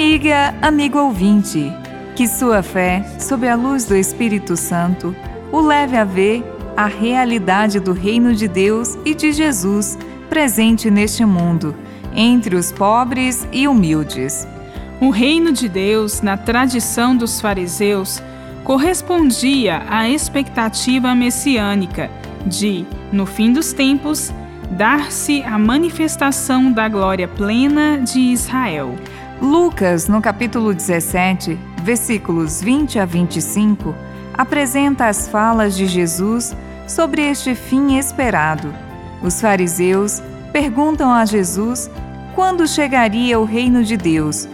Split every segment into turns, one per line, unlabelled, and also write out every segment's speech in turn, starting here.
Amiga, amigo ouvinte, que sua fé, sob a luz do Espírito Santo, o leve a ver a realidade do reino de Deus e de Jesus presente neste mundo, entre os pobres e humildes.
O reino de Deus, na tradição dos fariseus, correspondia à expectativa messiânica de, no fim dos tempos, dar-se a manifestação da glória plena de Israel.
Lucas, no capítulo 17, versículos 20 a 25, apresenta as falas de Jesus sobre este fim esperado. Os fariseus perguntam a Jesus quando chegaria o reino de Deus.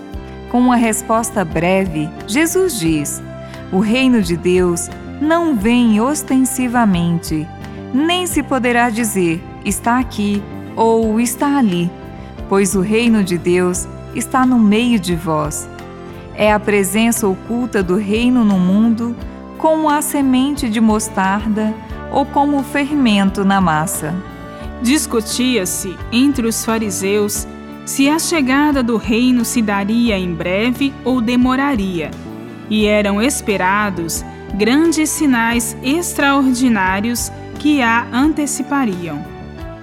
Com uma resposta breve, Jesus diz: O reino de Deus não vem ostensivamente, nem se poderá dizer está aqui ou está ali, pois o reino de Deus está no meio de vós. É a presença oculta do reino no mundo, como a semente de mostarda ou como o fermento na massa.
Discutia-se entre os fariseus se a chegada do reino se daria em breve ou demoraria, e eram esperados grandes sinais extraordinários que a antecipariam.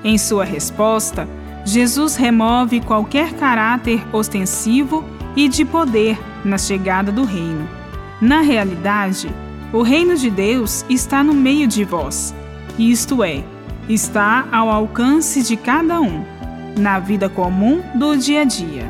Em sua resposta, Jesus remove qualquer caráter ostensivo e de poder na chegada do reino. Na realidade, o reino de Deus está no meio de vós, isto é, está ao alcance de cada um, na vida comum do dia a dia.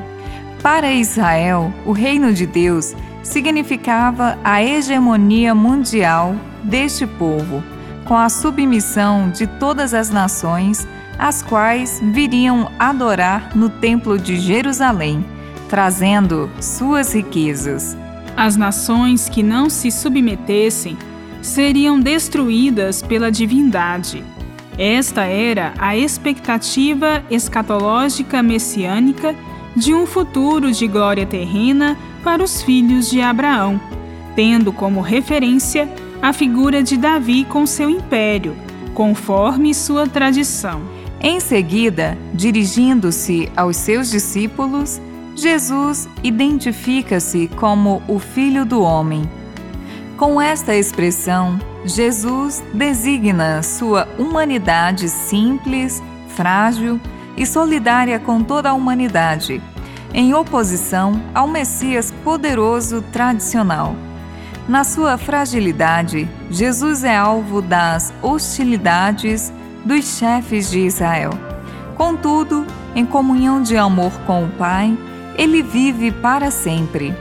Para Israel, o reino de Deus significava a hegemonia mundial deste povo, com a submissão de todas as nações, as quais viriam adorar no Templo de Jerusalém, trazendo suas riquezas.
As nações que não se submetessem seriam destruídas pela divindade. Esta era a expectativa escatológica messiânica de um futuro de glória terrena para os filhos de Abraão, tendo como referência a figura de Davi com seu império, conforme sua tradição.
Em seguida, dirigindo-se aos seus discípulos, Jesus identifica-se como o Filho do Homem. Com esta expressão, Jesus designa sua humanidade simples, frágil e solidária com toda a humanidade, em oposição ao Messias poderoso tradicional. Na sua fragilidade, Jesus é alvo das hostilidades dos chefes de Israel. Contudo, em comunhão de amor com o Pai, ele vive para sempre.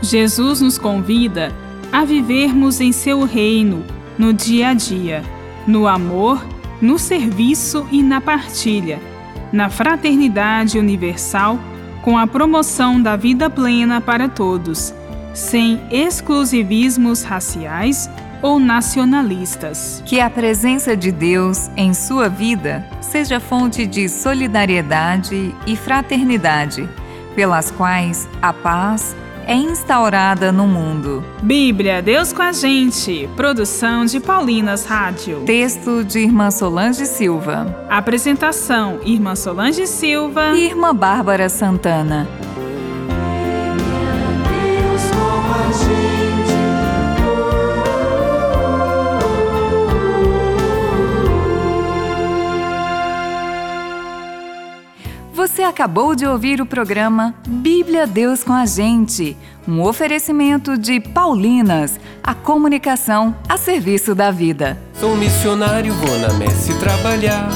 Jesus nos convida a vivermos em seu reino, no dia a dia, no amor, no serviço e na partilha, na fraternidade universal, com a promoção da vida plena para todos, sem exclusivismos raciais ou nacionalistas.
Que a presença de Deus em sua vida seja fonte de solidariedade e fraternidade pelas quais a paz é instaurada no mundo.
Bíblia, Deus com a gente. Produção de Paulinas Rádio.
Texto de Irmã Solange Silva.
Apresentação: Irmã Solange Silva
e Irmã Bárbara Santana. Você acabou de ouvir o programa Bíblia Deus com a Gente, um oferecimento de Paulinas, a comunicação a serviço da vida.
Sou missionário, vou na messe trabalhar.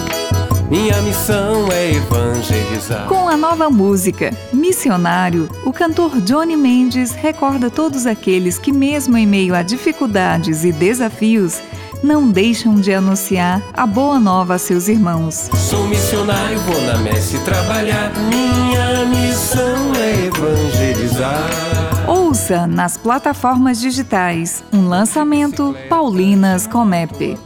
Minha missão é evangelizar.
Com a nova música Missionário, o cantor Johnny Mendes recorda todos aqueles que, mesmo em meio a dificuldades e desafios, não deixam de anunciar a boa nova a seus irmãos.
Sou missionário, vou na messe trabalhar. Minha missão é evangelizar.
Ouça nas plataformas digitais um lançamento Paulinas Comep.